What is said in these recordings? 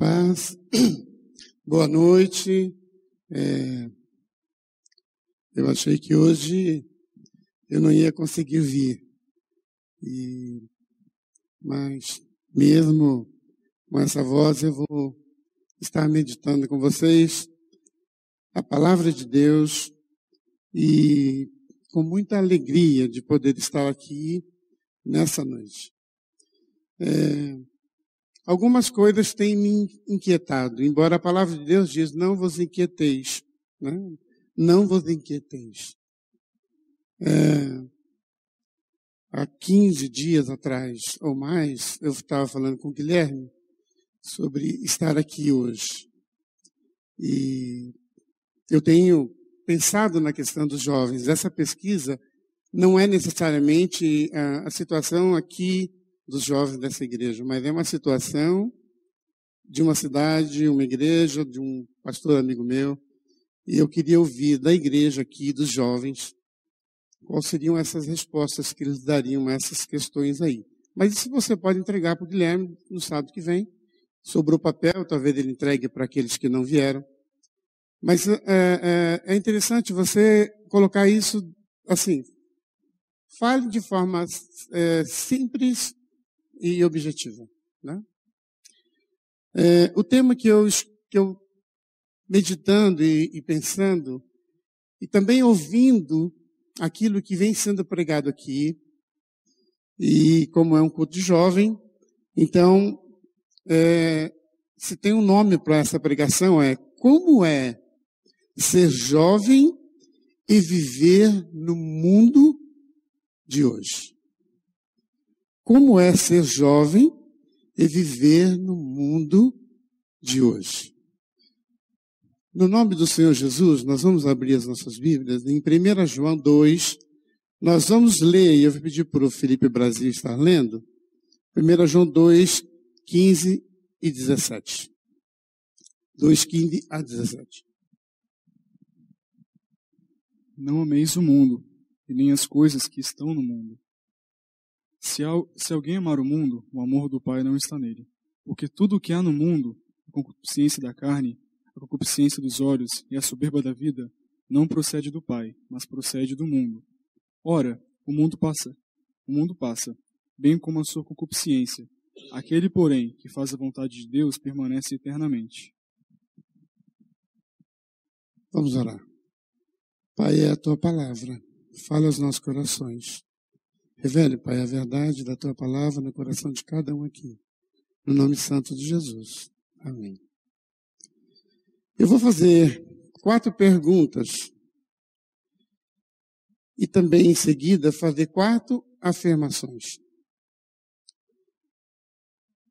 Paz. Boa noite. É, eu achei que hoje eu não ia conseguir vir. E, mas, mesmo com essa voz, eu vou estar meditando com vocês a palavra de Deus e com muita alegria de poder estar aqui nessa noite. É, algumas coisas têm me inquietado, embora a palavra de Deus diz, não vos inquieteis, né? não vos inquieteis. É, há 15 dias atrás ou mais, eu estava falando com o Guilherme sobre estar aqui hoje. E eu tenho pensado na questão dos jovens. Essa pesquisa não é necessariamente a, a situação aqui dos jovens dessa igreja, mas é uma situação de uma cidade, uma igreja, de um pastor amigo meu. E eu queria ouvir da igreja aqui, dos jovens, quais seriam essas respostas que eles dariam a essas questões aí. Mas isso você pode entregar para o Guilherme no sábado que vem. Sobrou papel, talvez ele entregue para aqueles que não vieram. Mas é, é, é interessante você colocar isso assim. Fale de forma é, simples e objetiva. Né? É, o tema que eu, que eu meditando e, e pensando, e também ouvindo aquilo que vem sendo pregado aqui, e como é um culto de jovem, então, é, se tem um nome para essa pregação, é Como é ser jovem e viver no mundo de hoje? Como é ser jovem e viver no mundo de hoje? No nome do Senhor Jesus, nós vamos abrir as nossas Bíblias em 1 João 2. Nós vamos ler, e eu vou pedir para o Felipe Brasil estar lendo, 1 João 2, 15 e 17. 2, 15 a 17. Não ameis o mundo, e nem as coisas que estão no mundo. Se, se alguém amar o mundo, o amor do Pai não está nele. Porque tudo o que há no mundo, a concupiscência da carne, a concupiscência dos olhos e a soberba da vida não procede do Pai, mas procede do mundo. Ora, o mundo passa, o mundo passa, bem como a sua concupiscência. Aquele, porém, que faz a vontade de Deus permanece eternamente. Vamos orar. Pai, é a tua palavra. Fala aos nossos corações. Revele, Pai, a verdade da tua palavra no coração de cada um aqui. No nome santo de Jesus. Amém. Eu vou fazer quatro perguntas e também em seguida fazer quatro afirmações.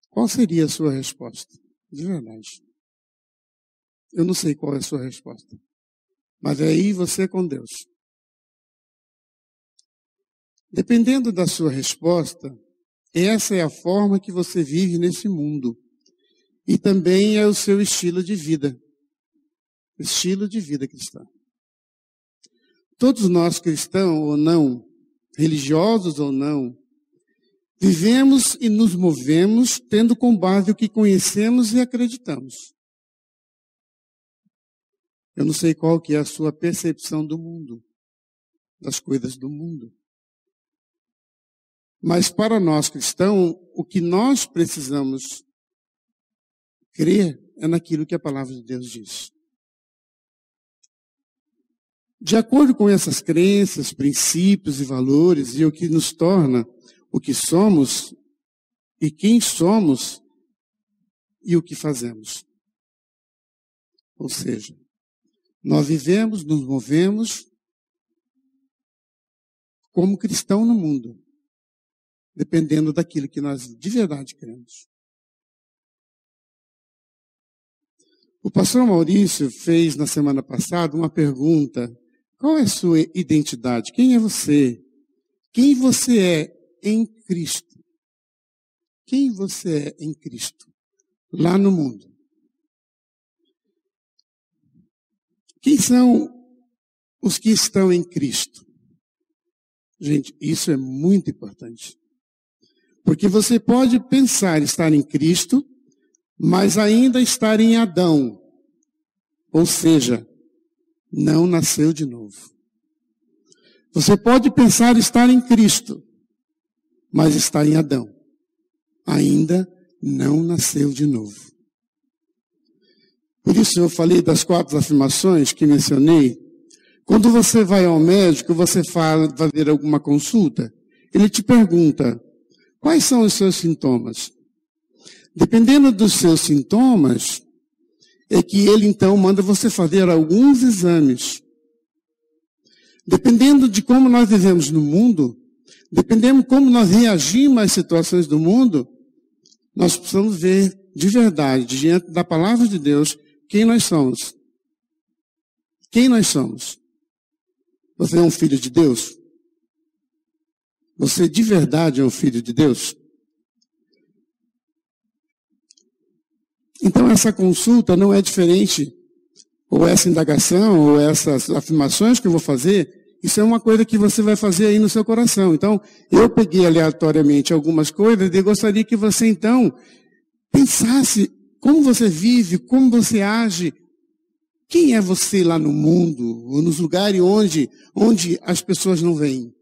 Qual seria a sua resposta? De verdade. Eu não sei qual é a sua resposta. Mas é aí você com Deus. Dependendo da sua resposta, essa é a forma que você vive nesse mundo. E também é o seu estilo de vida estilo de vida cristã. Todos nós cristãos ou não, religiosos ou não, vivemos e nos movemos tendo com base o que conhecemos e acreditamos. Eu não sei qual que é a sua percepção do mundo, das coisas do mundo. Mas para nós cristãos, o que nós precisamos crer é naquilo que a palavra de Deus diz. De acordo com essas crenças, princípios e valores, e o que nos torna o que somos, e quem somos, e o que fazemos. Ou seja, nós vivemos, nos movemos como cristão no mundo, dependendo daquilo que nós de verdade queremos. O pastor Maurício fez na semana passada uma pergunta qual é a sua identidade? Quem é você? Quem você é em Cristo? Quem você é em Cristo? Lá no mundo. Quem são os que estão em Cristo? Gente, isso é muito importante. Porque você pode pensar estar em Cristo, mas ainda estar em Adão. Ou seja, não nasceu de novo. Você pode pensar estar em Cristo, mas está em Adão. Ainda não nasceu de novo. Por isso eu falei das quatro afirmações que mencionei. Quando você vai ao médico, você fala, vai ver alguma consulta, ele te pergunta, quais são os seus sintomas? Dependendo dos seus sintomas, é que ele então manda você fazer alguns exames. Dependendo de como nós vivemos no mundo, dependendo de como nós reagimos às situações do mundo, nós precisamos ver de verdade, diante da palavra de Deus, quem nós somos. Quem nós somos? Você é um filho de Deus? Você de verdade é um filho de Deus? Então, essa consulta não é diferente, ou essa indagação, ou essas afirmações que eu vou fazer, isso é uma coisa que você vai fazer aí no seu coração. Então, eu peguei aleatoriamente algumas coisas e gostaria que você, então, pensasse como você vive, como você age. Quem é você lá no mundo, ou nos lugares onde, onde as pessoas não vêm?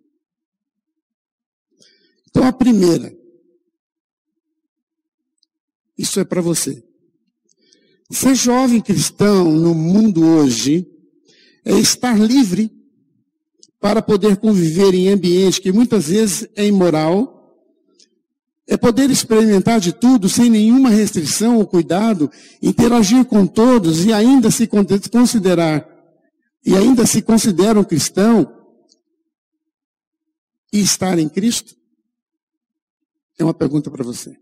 Então, a primeira, isso é para você. Ser jovem cristão no mundo hoje é estar livre para poder conviver em ambiente que muitas vezes é imoral, é poder experimentar de tudo sem nenhuma restrição ou cuidado, interagir com todos e ainda se considerar e ainda se considera um cristão e estar em Cristo? É uma pergunta para você.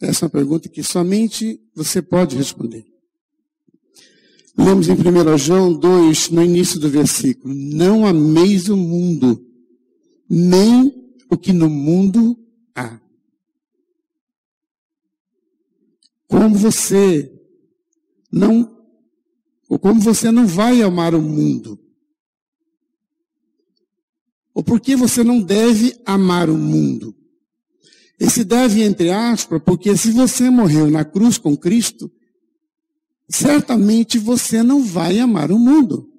Essa é uma pergunta que somente você pode responder. Lemos em 1 João 2, no início do versículo: Não ameis o mundo, nem o que no mundo há. Como você não, ou como você não vai amar o mundo. Ou por que você não deve amar o mundo? Esse deve, entre aspas, porque se você morreu na cruz com Cristo, certamente você não vai amar o mundo.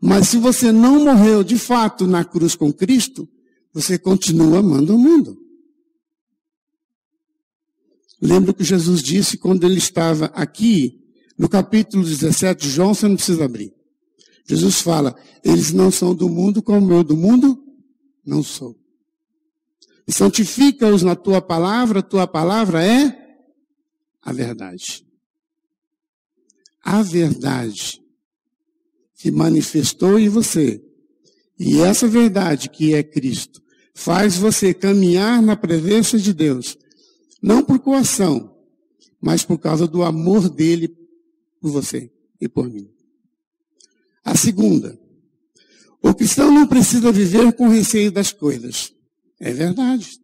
Mas se você não morreu de fato na cruz com Cristo, você continua amando o mundo. Lembra que Jesus disse quando ele estava aqui, no capítulo 17 de João, você não precisa abrir. Jesus fala, eles não são do mundo como eu do mundo não sou. Santifica-os na tua palavra, tua palavra é a verdade. A verdade que manifestou em você. E essa verdade que é Cristo faz você caminhar na presença de Deus, não por coação, mas por causa do amor dele por você e por mim. A segunda, o cristão não precisa viver com receio das coisas. É verdade.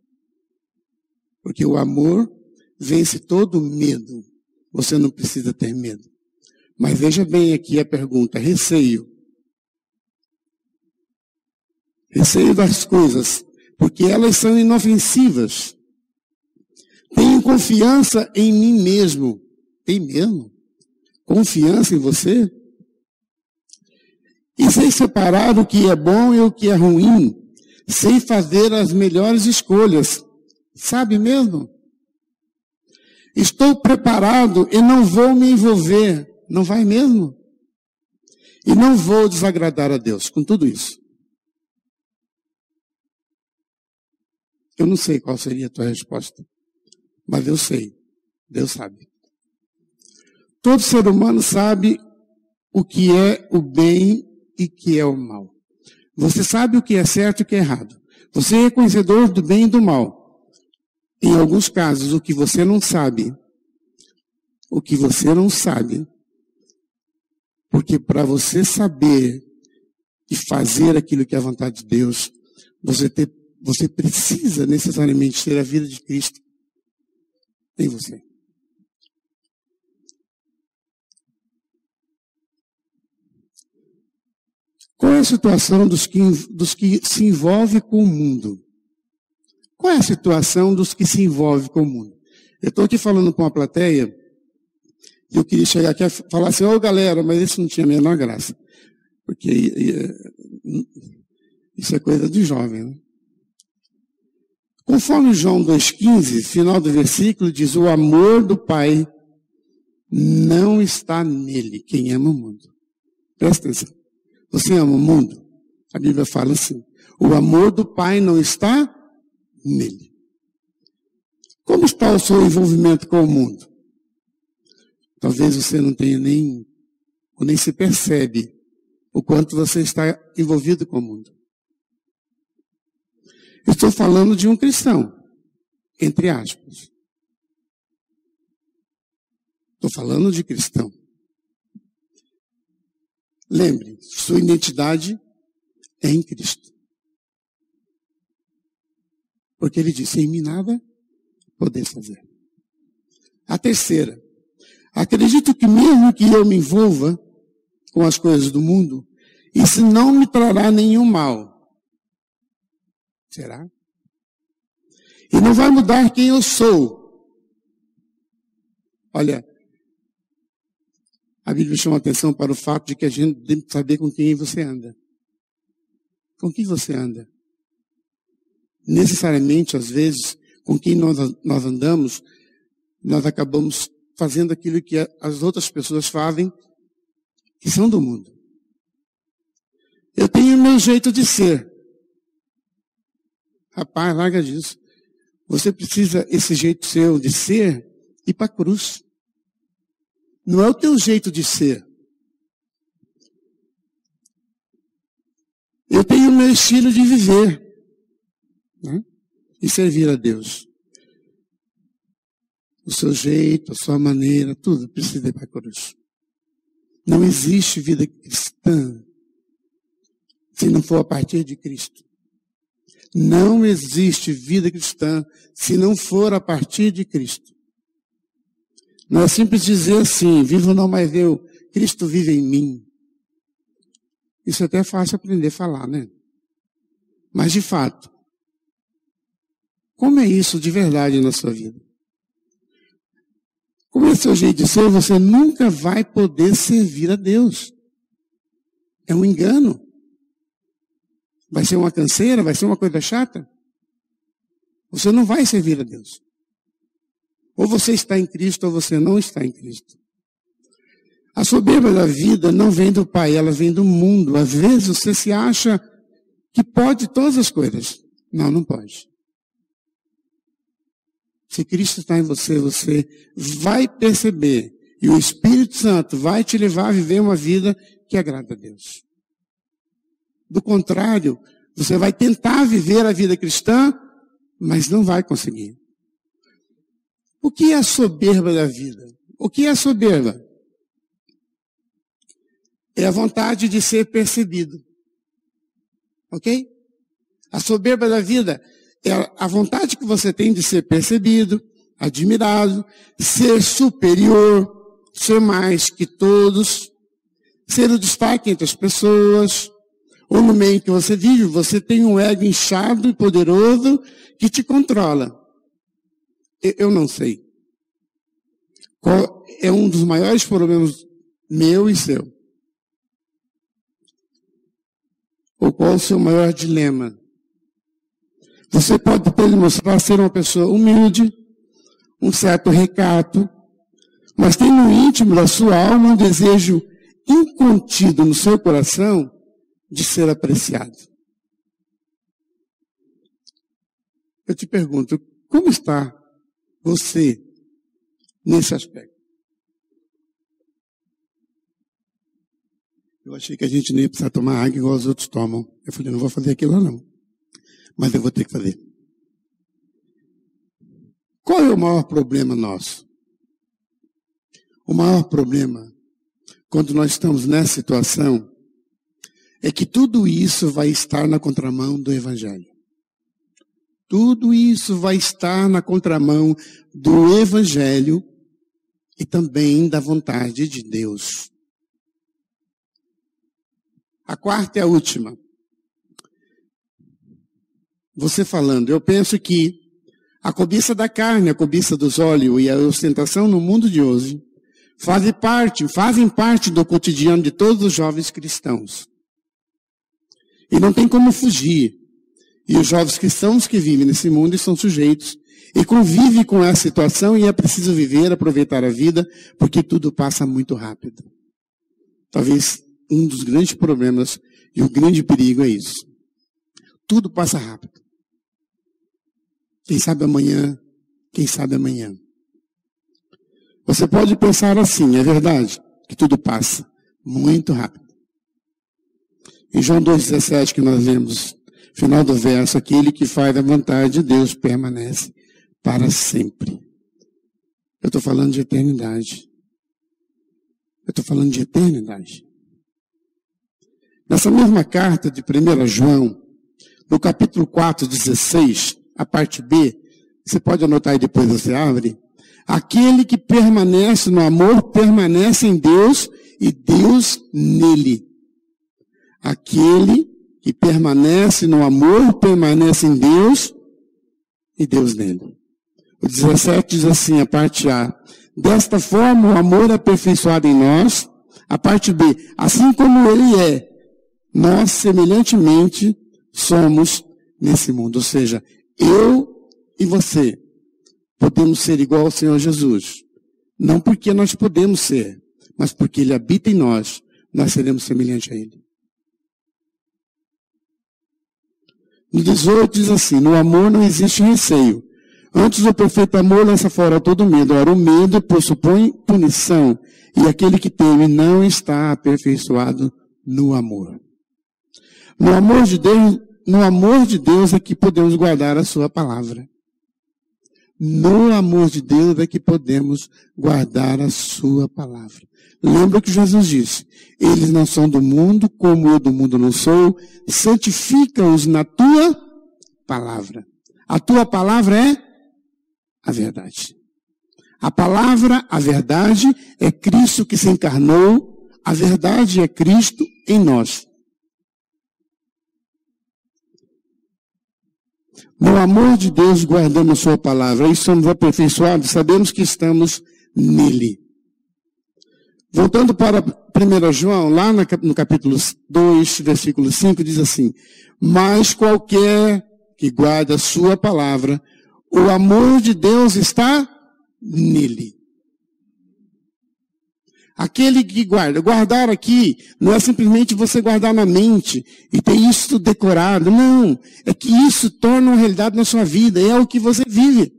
Porque o amor vence todo medo. Você não precisa ter medo. Mas veja bem aqui a pergunta: receio. Receio das coisas, porque elas são inofensivas. Tenho confiança em mim mesmo. Tem mesmo? Confiança em você? E sei separar o que é bom e o que é ruim sem fazer as melhores escolhas. Sabe mesmo? Estou preparado e não vou me envolver. Não vai mesmo? E não vou desagradar a Deus com tudo isso. Eu não sei qual seria a tua resposta, mas eu sei. Deus sabe. Todo ser humano sabe o que é o bem e que é o mal. Você sabe o que é certo e o que é errado. Você é conhecedor do bem e do mal. Em alguns casos, o que você não sabe, o que você não sabe, porque para você saber e fazer aquilo que é a vontade de Deus, você, ter, você precisa necessariamente ter a vida de Cristo em você. Qual é a situação dos que, dos que se envolvem com o mundo? Qual é a situação dos que se envolvem com o mundo? Eu estou aqui falando com uma plateia, e eu queria chegar aqui e falar assim, ô oh, galera, mas isso não tinha a menor graça. Porque isso é coisa de jovem, né? Conforme João 2,15, final do versículo, diz: O amor do Pai não está nele, quem ama o mundo. Presta atenção. Você ama o mundo? A Bíblia fala assim: o amor do Pai não está nele. Como está o seu envolvimento com o mundo? Talvez você não tenha nem, ou nem se percebe o quanto você está envolvido com o mundo. Estou falando de um cristão, entre aspas. Estou falando de cristão. Lembre, sua identidade é em Cristo. Porque ele disse: em mim nada poder fazer. A terceira, acredito que mesmo que eu me envolva com as coisas do mundo, isso não me trará nenhum mal. Será? E não vai mudar quem eu sou. Olha, a Bíblia chama atenção para o fato de que a gente tem que saber com quem você anda. Com quem você anda? Necessariamente, às vezes, com quem nós, nós andamos, nós acabamos fazendo aquilo que as outras pessoas fazem, que são do mundo. Eu tenho o meu jeito de ser. Rapaz, larga disso. Você precisa, esse jeito seu de ser, ir para a cruz. Não é o teu jeito de ser. Eu tenho o meu estilo de viver. Né? E servir a Deus. O seu jeito, a sua maneira, tudo precisa ir para a cruz. Não existe vida cristã se não for a partir de Cristo. Não existe vida cristã se não for a partir de Cristo. Não é simples dizer assim, vivo não mais eu, Cristo vive em mim. Isso é até fácil aprender a falar, né? Mas de fato, como é isso de verdade na sua vida? Como é seu jeito de ser, você nunca vai poder servir a Deus. É um engano. Vai ser uma canseira? Vai ser uma coisa chata? Você não vai servir a Deus. Ou você está em Cristo ou você não está em Cristo. A soberba da vida não vem do Pai, ela vem do mundo. Às vezes você se acha que pode todas as coisas. Não, não pode. Se Cristo está em você, você vai perceber e o Espírito Santo vai te levar a viver uma vida que agrada a Deus. Do contrário, você vai tentar viver a vida cristã, mas não vai conseguir. O que é a soberba da vida? O que é a soberba? É a vontade de ser percebido. Ok? A soberba da vida é a vontade que você tem de ser percebido, admirado, ser superior, ser mais que todos, ser o destaque entre as pessoas, ou no meio que você vive, você tem um ego inchado e poderoso que te controla. Eu não sei. Qual é um dos maiores problemas meu e seu? Ou qual é o seu maior dilema? Você pode demonstrar ser uma pessoa humilde, um certo recato, mas tem no íntimo da sua alma um desejo incontido no seu coração de ser apreciado. Eu te pergunto, como está você nesse aspecto? Eu achei que a gente não ia precisar tomar água igual os outros tomam. Eu falei, não vou fazer aquilo não. Mas eu vou ter que fazer. Qual é o maior problema nosso? O maior problema, quando nós estamos nessa situação, é que tudo isso vai estar na contramão do Evangelho. Tudo isso vai estar na contramão do Evangelho e também da vontade de Deus. A quarta e a última. Você falando, eu penso que A cobiça da carne, a cobiça dos olhos e a ostentação no mundo de hoje fazem parte, fazem parte do cotidiano de todos os jovens cristãos. E não tem como fugir. E os jovens cristãos que vivem nesse mundo estão sujeitos e convivem com essa situação e é preciso viver, aproveitar a vida, porque tudo passa muito rápido. Talvez um dos grandes problemas e o grande perigo é isso. Tudo passa rápido. Quem sabe amanhã, quem sabe amanhã. Você pode pensar assim, é verdade, que tudo passa muito rápido. Em João 2,17 que nós lemos, final do verso, aquele que faz a vontade de Deus permanece para sempre. Eu estou falando de eternidade. Eu estou falando de eternidade. Nessa mesma carta de 1 João, no capítulo 4, 16, a parte B, você pode anotar e depois você abre. Aquele que permanece no amor permanece em Deus e Deus nele. Aquele que permanece no amor permanece em Deus e Deus nele. O 17 diz assim, a parte A. Desta forma o amor é aperfeiçoado em nós. A parte B. Assim como ele é, nós semelhantemente somos nesse mundo. Ou seja, eu e você podemos ser igual ao Senhor Jesus. Não porque nós podemos ser, mas porque Ele habita em nós, nós seremos semelhantes a Ele. No 18 diz assim: No amor não existe receio. Antes o perfeito amor lança fora todo medo. Ora, o medo pressupõe punição. E aquele que teme não está aperfeiçoado no amor. No amor de Deus, no amor de Deus é que podemos guardar a sua palavra. No amor de Deus é que podemos guardar a sua palavra. Lembra que Jesus disse? Eles não são do mundo, como eu do mundo não sou. Santifica-os na tua palavra. A tua palavra é a verdade. A palavra, a verdade, é Cristo que se encarnou. A verdade é Cristo em nós. No amor de Deus guardamos Sua palavra e somos aperfeiçoados, sabemos que estamos nele. Voltando para 1 João, lá no capítulo 2, versículo 5, diz assim: Mas qualquer que guarda Sua palavra, o amor de Deus está nele. Aquele que guarda. Guardar aqui não é simplesmente você guardar na mente e ter isso decorado. Não. É que isso torna uma realidade na sua vida. É o que você vive.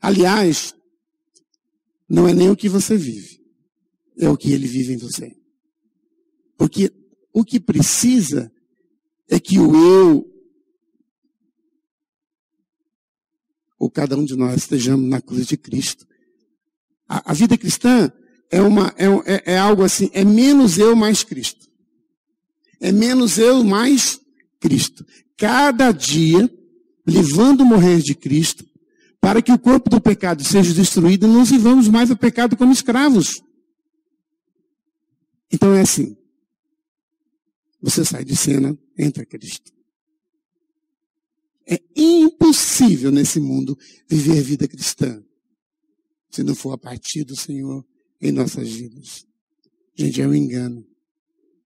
Aliás, não é nem o que você vive. É o que ele vive em você. Porque o que precisa é que o eu, ou cada um de nós estejamos na cruz de Cristo. A, a vida cristã é, uma, é, é, é algo assim, é menos eu mais Cristo. É menos eu mais Cristo. Cada dia, levando morrer de Cristo, para que o corpo do pecado seja destruído e não vivamos mais o pecado como escravos. Então é assim. Você sai de cena, entra Cristo. É impossível nesse mundo viver vida cristã se não for a partir do Senhor em nossas vidas. Gente, é um engano.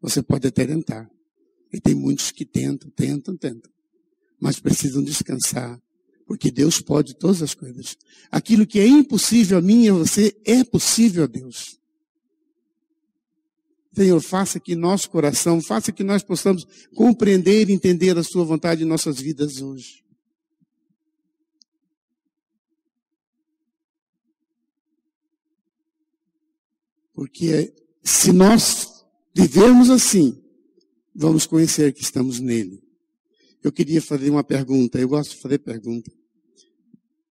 Você pode até tentar. E tem muitos que tentam, tentam, tentam. Mas precisam descansar. Porque Deus pode todas as coisas. Aquilo que é impossível a mim e a você é possível a Deus. Senhor, faça que nosso coração, faça que nós possamos compreender e entender a Sua vontade em nossas vidas hoje. Porque se nós vivermos assim, vamos conhecer que estamos nele. Eu queria fazer uma pergunta, eu gosto de fazer pergunta.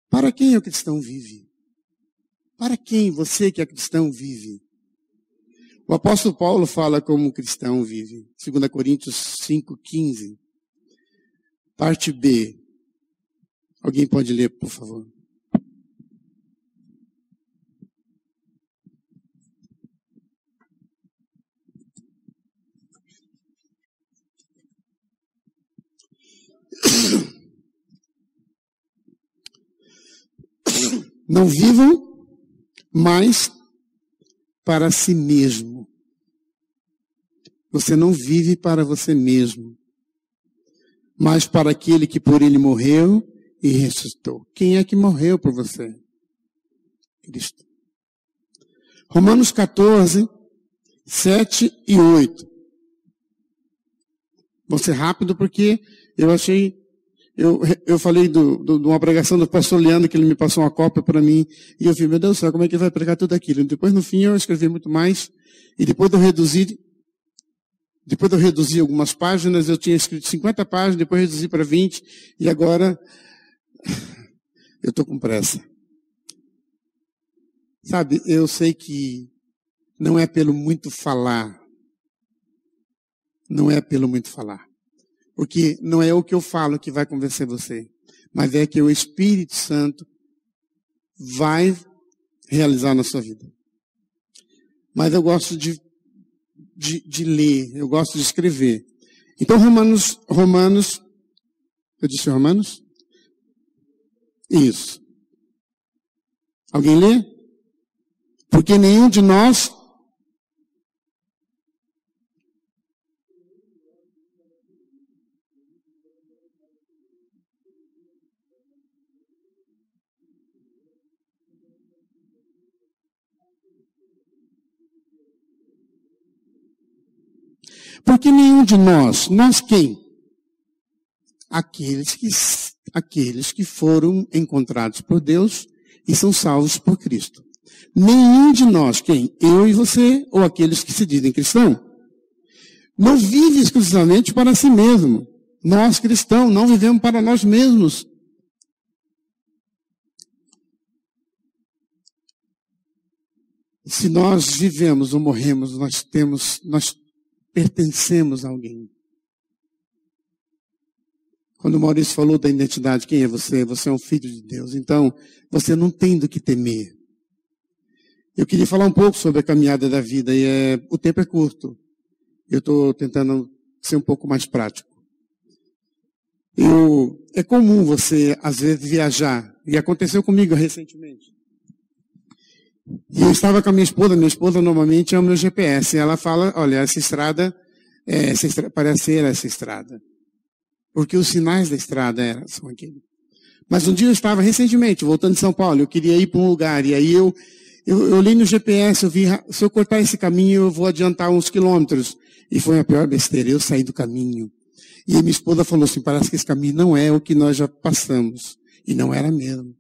Para quem o cristão vive? Para quem você que é cristão vive? O apóstolo Paulo fala como o cristão vive. 2 Coríntios 5,15. Parte B. Alguém pode ler, por favor? Não vivam mais para si mesmo. Você não vive para você mesmo, mas para aquele que por ele morreu e ressuscitou. Quem é que morreu por você? Cristo. Romanos 14, 7 e 8. Vou ser rápido porque eu achei, eu, eu falei do, do, de uma pregação do pastor Leandro, que ele me passou uma cópia para mim, e eu falei, meu Deus do céu, como é que ele vai pregar tudo aquilo? Depois, no fim, eu escrevi muito mais, e depois eu reduzi, depois eu reduzi algumas páginas, eu tinha escrito 50 páginas, depois reduzi para 20, e agora, eu estou com pressa. Sabe, eu sei que não é pelo muito falar, não é pelo muito falar. Porque não é o que eu falo que vai convencer você, mas é que o Espírito Santo vai realizar na sua vida. Mas eu gosto de, de, de ler, eu gosto de escrever. Então, Romanos, Romanos, eu disse Romanos? Isso. Alguém lê? Porque nenhum de nós Porque nenhum de nós, nós quem? Aqueles que, aqueles que foram encontrados por Deus e são salvos por Cristo. Nenhum de nós, quem? Eu e você, ou aqueles que se dizem cristão, não vive exclusivamente para si mesmo. Nós cristãos não vivemos para nós mesmos. Se nós vivemos ou morremos, nós temos, nós pertencemos a alguém. Quando o Maurício falou da identidade, quem é você? Você é um filho de Deus. Então, você não tem do que temer. Eu queria falar um pouco sobre a caminhada da vida e é, o tempo é curto. Eu estou tentando ser um pouco mais prático. Eu, é comum você, às vezes, viajar. E aconteceu comigo recentemente. E eu estava com a minha esposa, minha esposa normalmente o meu GPS. Ela fala, olha, essa estrada, é, essa estrada parece ser essa estrada. Porque os sinais da estrada eram, são aquele. Mas um dia eu estava recentemente, voltando de São Paulo, eu queria ir para um lugar, e aí eu, eu, eu olhei no GPS, eu vi, se eu cortar esse caminho, eu vou adiantar uns quilômetros. E foi a pior besteira, eu saí do caminho. E minha esposa falou assim, parece que esse caminho não é o que nós já passamos. E não era mesmo.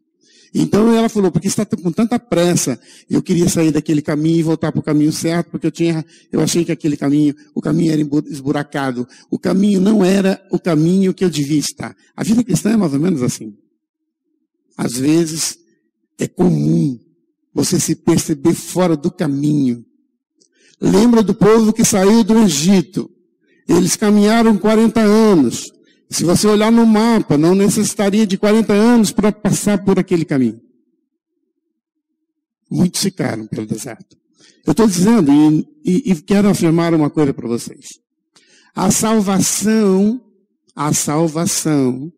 Então ela falou, porque está com tanta pressa, eu queria sair daquele caminho e voltar para o caminho certo, porque eu tinha, eu achei que aquele caminho, o caminho era esburacado. O caminho não era o caminho que eu devia estar. A vida cristã é mais ou menos assim. Às vezes é comum você se perceber fora do caminho. Lembra do povo que saiu do Egito. Eles caminharam 40 anos. Se você olhar no mapa, não necessitaria de 40 anos para passar por aquele caminho. Muitos ficaram pelo deserto. Eu estou dizendo, e, e, e quero afirmar uma coisa para vocês. A salvação, a salvação,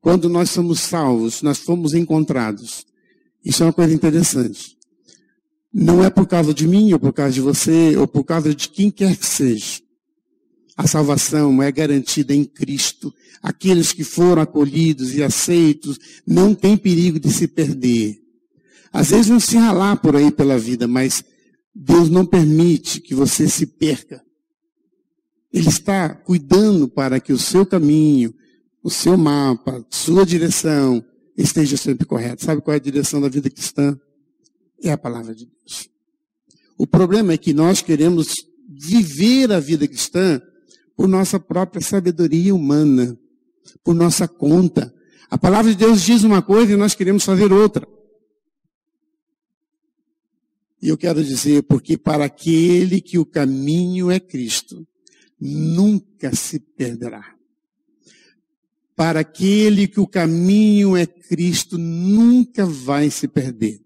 quando nós somos salvos, nós fomos encontrados. Isso é uma coisa interessante. Não é por causa de mim, ou por causa de você, ou por causa de quem quer que seja. A salvação é garantida em Cristo. Aqueles que foram acolhidos e aceitos não têm perigo de se perder. Às vezes vão se ralar por aí pela vida, mas Deus não permite que você se perca. Ele está cuidando para que o seu caminho, o seu mapa, sua direção esteja sempre correta. Sabe qual é a direção da vida cristã? É a palavra de Deus. O problema é que nós queremos viver a vida cristã por nossa própria sabedoria humana, por nossa conta. A palavra de Deus diz uma coisa e nós queremos fazer outra. E eu quero dizer, porque para aquele que o caminho é Cristo, nunca se perderá. Para aquele que o caminho é Cristo, nunca vai se perder.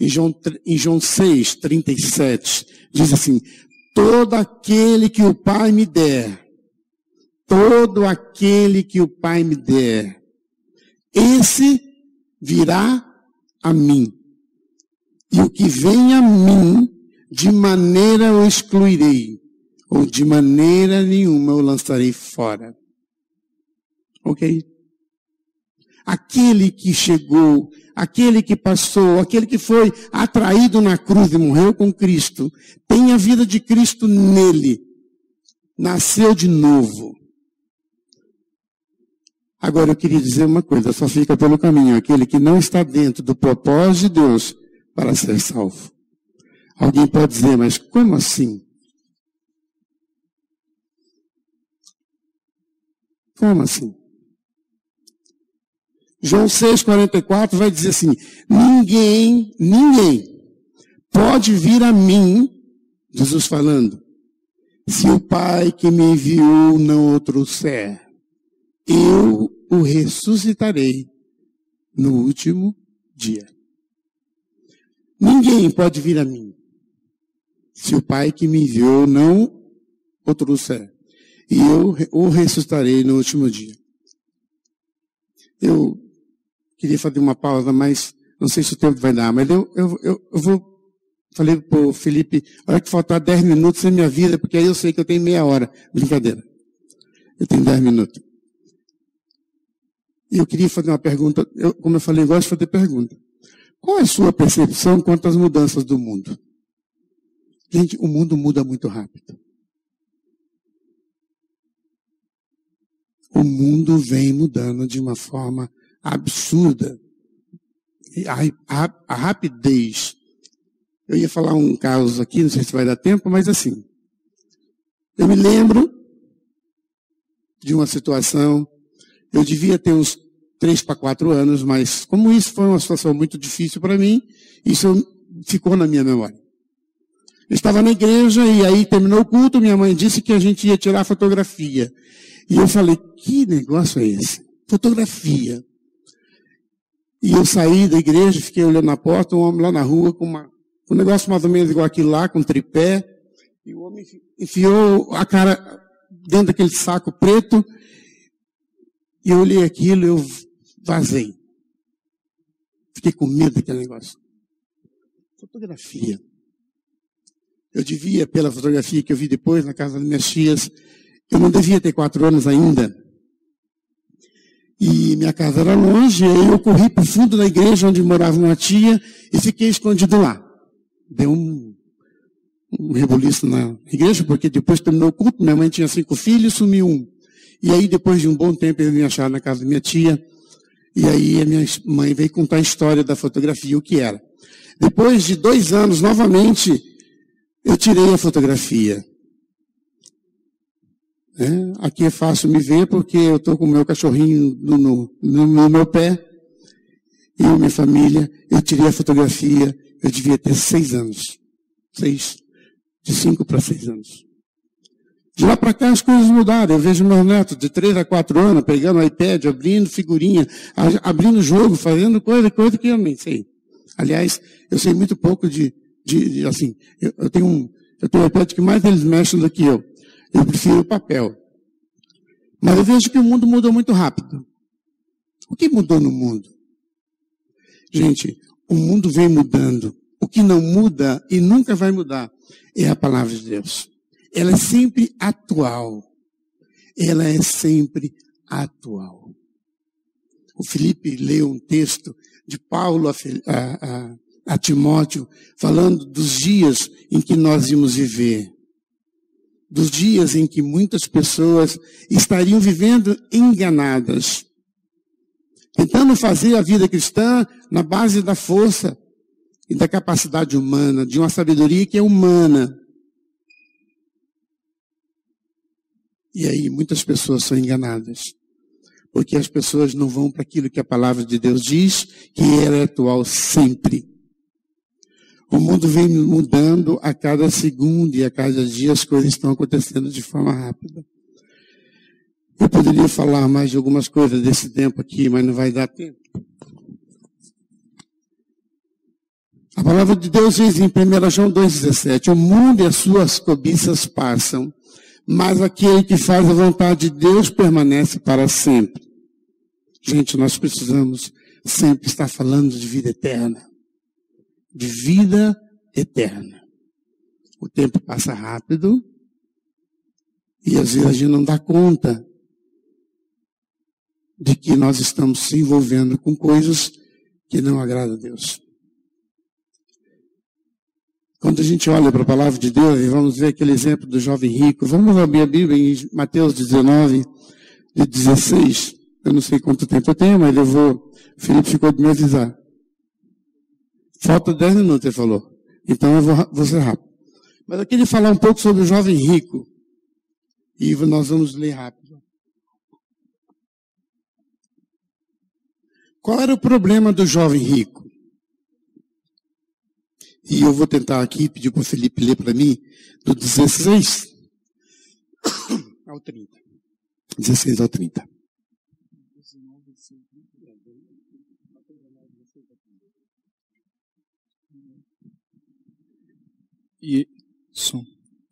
Em João, em João 6, 37, diz assim: todo aquele que o Pai me der, todo aquele que o Pai me der, esse virá a mim. E o que vem a mim, de maneira o excluirei, ou de maneira nenhuma o lançarei fora. Ok? Aquele que chegou, aquele que passou, aquele que foi atraído na cruz e morreu com Cristo, tem a vida de Cristo nele. Nasceu de novo. Agora eu queria dizer uma coisa, só fica pelo caminho aquele que não está dentro do propósito de Deus para ser salvo. Alguém pode dizer, mas como assim? Como assim? João 6,44 vai dizer assim: ninguém, ninguém pode vir a mim, Jesus falando, se o Pai que me enviou não o trouxer eu o ressuscitarei no último dia. Ninguém pode vir a mim se o Pai que me enviou não o trouxer. E eu o ressuscitarei no último dia. Eu queria fazer uma pausa, mas não sei se o tempo vai dar, mas eu, eu, eu, eu vou. Falei para o Felipe, olha que faltar 10 minutos na minha vida, porque aí eu sei que eu tenho meia hora. Brincadeira. Eu tenho 10 minutos. E eu queria fazer uma pergunta, eu, como eu falei, eu gosto de fazer pergunta. Qual é a sua percepção quanto às mudanças do mundo? Gente, o mundo muda muito rápido. O mundo vem mudando de uma forma absurda. A, a, a rapidez. Eu ia falar um caso aqui, não sei se vai dar tempo, mas assim. Eu me lembro de uma situação eu devia ter uns três para quatro anos, mas como isso foi uma situação muito difícil para mim, isso ficou na minha memória. Estava na igreja e aí terminou o culto, minha mãe disse que a gente ia tirar fotografia. E eu falei, que negócio é esse? Fotografia. E eu saí da igreja, fiquei olhando na porta, um homem lá na rua com uma, um negócio mais ou menos igual aquele lá, com tripé. E o homem enfiou a cara dentro daquele saco preto e eu olhei aquilo eu vazei. Fiquei com medo daquele negócio. Fotografia. Eu devia, pela fotografia que eu vi depois na casa das minhas tias, eu não devia ter quatro anos ainda. E minha casa era longe, e aí eu corri para o fundo da igreja onde morava uma tia e fiquei escondido lá. Deu um, um rebuliço na igreja, porque depois terminou o culto, minha mãe tinha cinco filhos, sumiu um. E aí, depois de um bom tempo, eu me achar na casa da minha tia. E aí, a minha mãe veio contar a história da fotografia, o que era. Depois de dois anos, novamente, eu tirei a fotografia. É, aqui é fácil me ver porque eu estou com o meu cachorrinho no, no, no, meu pé. E minha família. Eu tirei a fotografia. Eu devia ter seis anos. Seis. De cinco para seis anos. De lá para cá as coisas mudaram. Eu vejo meus netos de 3 a 4 anos pegando iPad, abrindo figurinha, abrindo jogo, fazendo coisa, coisa que eu nem sei. Aliás, eu sei muito pouco de, de, de assim, eu, eu, tenho um, eu tenho um iPad que mais eles mexem do que eu. Eu prefiro o papel. Mas eu vejo que o mundo mudou muito rápido. O que mudou no mundo? Gente, o mundo vem mudando. O que não muda e nunca vai mudar é a palavra de Deus ela é sempre atual. Ela é sempre atual. O Felipe leu um texto de Paulo a, a, a Timóteo, falando dos dias em que nós íamos viver. Dos dias em que muitas pessoas estariam vivendo enganadas. Tentando fazer a vida cristã na base da força e da capacidade humana, de uma sabedoria que é humana. E aí muitas pessoas são enganadas. Porque as pessoas não vão para aquilo que a palavra de Deus diz, que ela é atual sempre. O mundo vem mudando a cada segundo e a cada dia as coisas estão acontecendo de forma rápida. Eu poderia falar mais de algumas coisas desse tempo aqui, mas não vai dar tempo. A palavra de Deus diz em 1 João 2,17: O mundo e as suas cobiças passam, mas aquele que faz a vontade de Deus permanece para sempre. Gente, nós precisamos sempre está falando de vida eterna. De vida eterna. O tempo passa rápido e às vezes a gente não dá conta de que nós estamos se envolvendo com coisas que não agradam a Deus. Quando a gente olha para a palavra de Deus e vamos ver aquele exemplo do jovem rico, vamos abrir a Bíblia em Mateus 19, de 16. Eu não sei quanto tempo eu tenho, mas eu vou. O Felipe ficou de me avisar. Falta 10 minutos, ele falou. Então eu vou, vou ser rápido. Mas eu queria falar um pouco sobre o jovem rico. E nós vamos ler rápido. Qual era o problema do jovem rico? E eu vou tentar aqui pedir para o Felipe ler para mim, do 16 ao 30. 16 ao 30. E, som.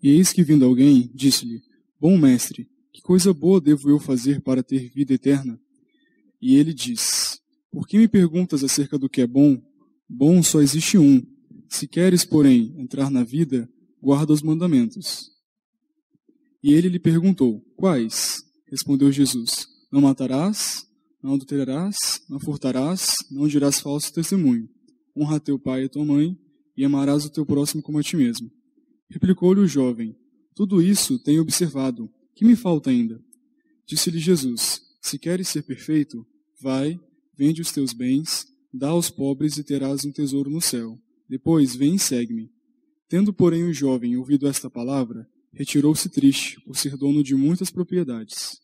e eis que vindo alguém, disse-lhe, Bom mestre, que coisa boa devo eu fazer para ter vida eterna? E ele diz, Por que me perguntas acerca do que é bom? Bom só existe um. Se queres, porém, entrar na vida, guarda os mandamentos. E ele lhe perguntou, Quais? Respondeu Jesus, Não matarás, não adulterarás, não furtarás, não dirás falso testemunho. Honra teu pai e tua mãe, e amarás o teu próximo como a ti mesmo. Replicou-lhe o jovem, Tudo isso tenho observado. Que me falta ainda? Disse-lhe Jesus, Se queres ser perfeito, vai, vende os teus bens, dá aos pobres e terás um tesouro no céu. Depois, vem e segue-me. Tendo, porém, o jovem ouvido esta palavra, retirou-se triste, por ser dono de muitas propriedades.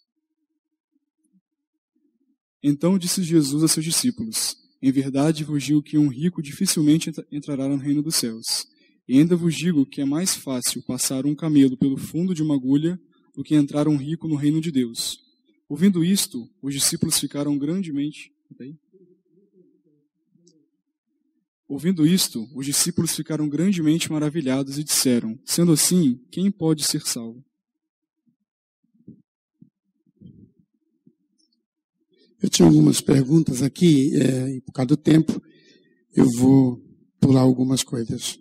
Então disse Jesus a seus discípulos: em verdade vos digo que um rico dificilmente entrará no reino dos céus. E ainda vos digo que é mais fácil passar um camelo pelo fundo de uma agulha do que entrar um rico no reino de Deus. Ouvindo isto, os discípulos ficaram grandemente. Ouvindo isto, os discípulos ficaram grandemente maravilhados e disseram: Sendo assim, quem pode ser salvo? Eu tinha algumas perguntas aqui, é, e por causa do tempo, eu vou pular algumas coisas.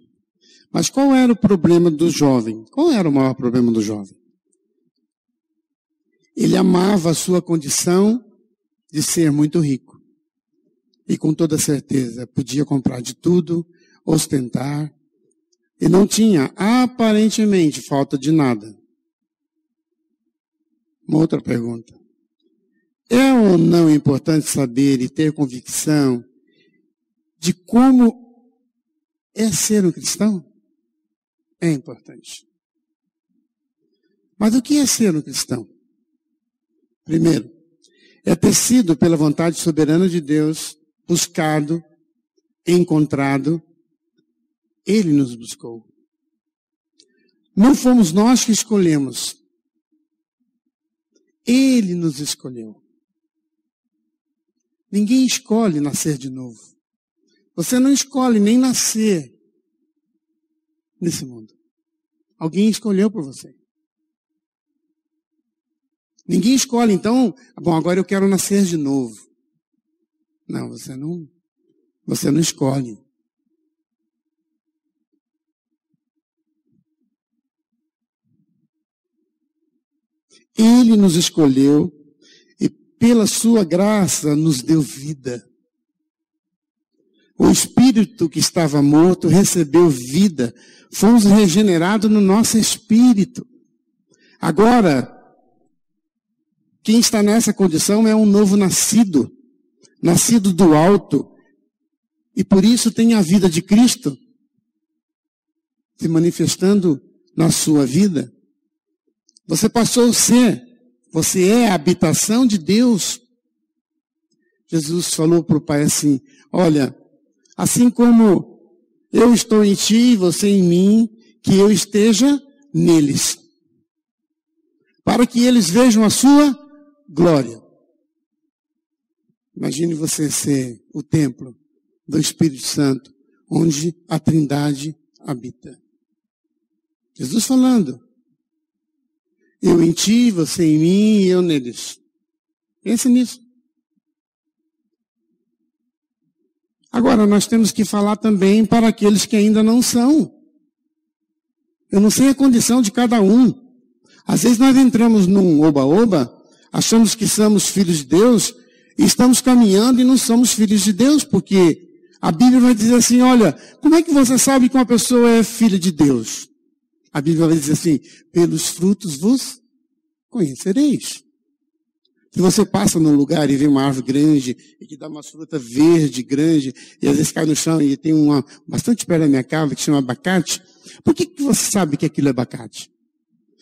Mas qual era o problema do jovem? Qual era o maior problema do jovem? Ele amava a sua condição de ser muito rico. E com toda certeza podia comprar de tudo, ostentar, e não tinha aparentemente falta de nada. Uma outra pergunta. É ou não importante saber e ter convicção de como é ser um cristão? É importante. Mas o que é ser um cristão? Primeiro, é ter sido pela vontade soberana de Deus buscado, encontrado. Ele nos buscou. Não fomos nós que escolhemos. Ele nos escolheu. Ninguém escolhe nascer de novo. Você não escolhe nem nascer nesse mundo. Alguém escolheu por você. Ninguém escolhe, então, bom, agora eu quero nascer de novo. Não, você não, você não escolhe. Ele nos escolheu pela sua graça, nos deu vida. O espírito que estava morto recebeu vida. Fomos regenerados no nosso espírito. Agora, quem está nessa condição é um novo nascido, nascido do alto. E por isso tem a vida de Cristo se manifestando na sua vida. Você passou a ser você é a habitação de Deus. Jesus falou para o Pai assim: Olha, assim como eu estou em ti e você em mim, que eu esteja neles, para que eles vejam a sua glória. Imagine você ser o templo do Espírito Santo, onde a Trindade habita. Jesus falando. Eu em ti, você em mim e eu neles. Pense nisso. Agora, nós temos que falar também para aqueles que ainda não são. Eu não sei a condição de cada um. Às vezes nós entramos num oba-oba, achamos que somos filhos de Deus, e estamos caminhando e não somos filhos de Deus, porque a Bíblia vai dizer assim, olha, como é que você sabe que uma pessoa é filha de Deus? A Bíblia dizer assim, pelos frutos vos conhecereis. Se você passa num lugar e vê uma árvore grande, e que dá uma fruta verde grande, e às vezes cai no chão e tem uma, bastante perto da minha casa, que chama abacate, por que, que você sabe que aquilo é abacate?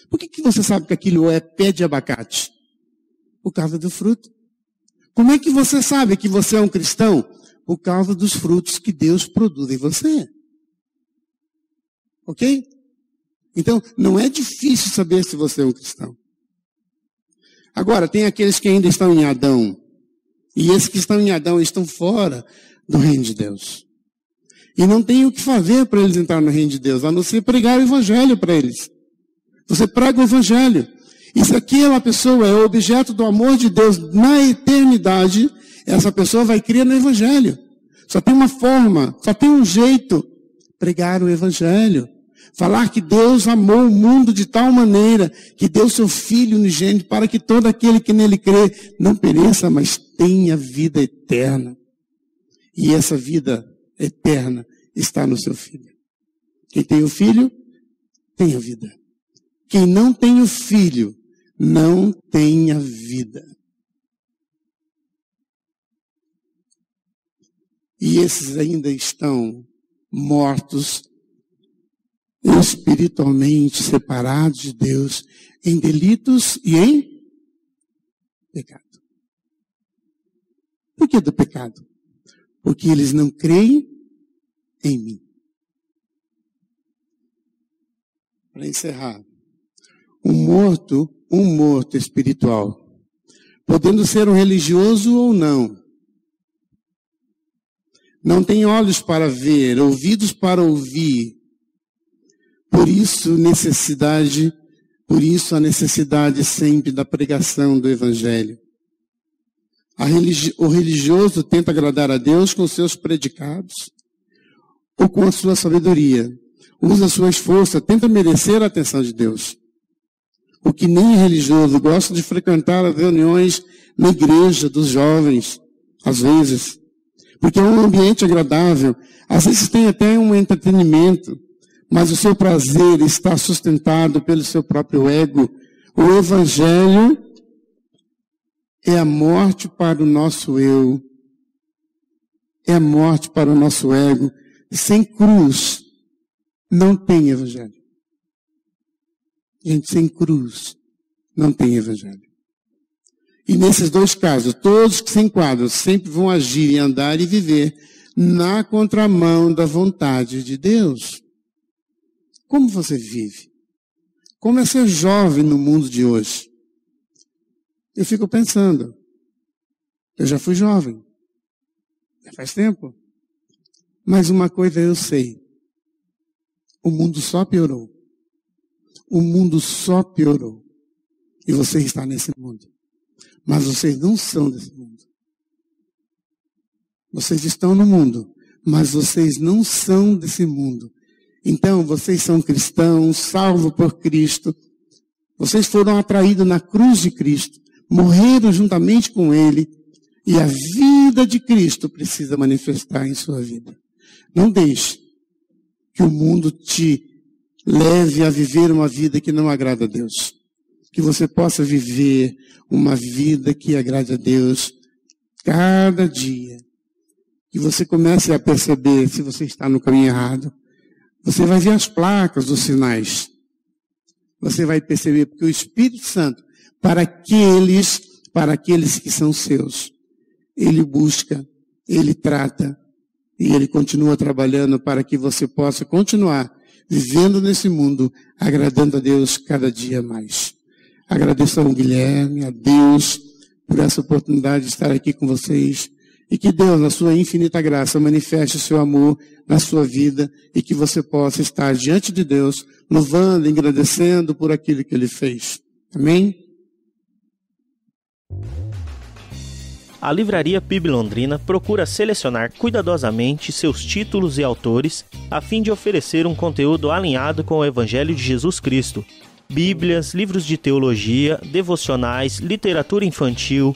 Por que, que você sabe que aquilo é pé de abacate? Por causa do fruto. Como é que você sabe que você é um cristão? Por causa dos frutos que Deus produz em você. Ok? Então, não é difícil saber se você é um cristão. Agora, tem aqueles que ainda estão em Adão. E esses que estão em Adão estão fora do reino de Deus. E não tem o que fazer para eles entrar no reino de Deus, a não ser pregar o evangelho para eles. Você prega o evangelho. E se aquela pessoa é objeto do amor de Deus na eternidade, essa pessoa vai crer no evangelho. Só tem uma forma, só tem um jeito, pregar o evangelho. Falar que Deus amou o mundo de tal maneira que deu seu Filho unigênito para que todo aquele que nele crê não pereça, mas tenha vida eterna. E essa vida eterna está no seu Filho. Quem tem o Filho, tem a vida. Quem não tem o Filho, não tem a vida. E esses ainda estão mortos espiritualmente separados de Deus em delitos e em pecado. Por que do pecado? Porque eles não creem em mim. Para encerrar, um morto, um morto espiritual, podendo ser um religioso ou não, não tem olhos para ver, ouvidos para ouvir, por isso, necessidade, por isso a necessidade sempre da pregação do Evangelho. Religi o religioso tenta agradar a Deus com seus predicados ou com a sua sabedoria. Usa suas forças, tenta merecer a atenção de Deus. O que nem religioso gosta de frequentar as reuniões na igreja dos jovens, às vezes, porque é um ambiente agradável. Às vezes tem até um entretenimento mas o seu prazer está sustentado pelo seu próprio ego. O Evangelho é a morte para o nosso eu, é a morte para o nosso ego. Sem cruz, não tem Evangelho. Gente, sem cruz, não tem Evangelho. E nesses dois casos, todos que se enquadram sempre vão agir e andar e viver na contramão da vontade de Deus. Como você vive? Como é ser jovem no mundo de hoje? Eu fico pensando. Eu já fui jovem. Já faz tempo. Mas uma coisa eu sei. O mundo só piorou. O mundo só piorou. E você está nesse mundo. Mas vocês não são desse mundo. Vocês estão no mundo, mas vocês não são desse mundo. Então, vocês são cristãos, salvos por Cristo. Vocês foram atraídos na cruz de Cristo, morreram juntamente com Ele, e a vida de Cristo precisa manifestar em sua vida. Não deixe que o mundo te leve a viver uma vida que não agrada a Deus. Que você possa viver uma vida que agrade a Deus cada dia. Que você comece a perceber se você está no caminho errado. Você vai ver as placas dos sinais. Você vai perceber porque o Espírito Santo, para aqueles, para aqueles que são seus, ele busca, ele trata e ele continua trabalhando para que você possa continuar vivendo nesse mundo, agradando a Deus cada dia mais. Agradeço ao Guilherme, a Deus, por essa oportunidade de estar aqui com vocês. E que Deus, na sua infinita graça, manifeste o seu amor na sua vida e que você possa estar diante de Deus, louvando, e agradecendo por aquilo que Ele fez. Amém? A Livraria PIB Londrina procura selecionar cuidadosamente seus títulos e autores a fim de oferecer um conteúdo alinhado com o Evangelho de Jesus Cristo. Bíblias, livros de teologia, devocionais, literatura infantil,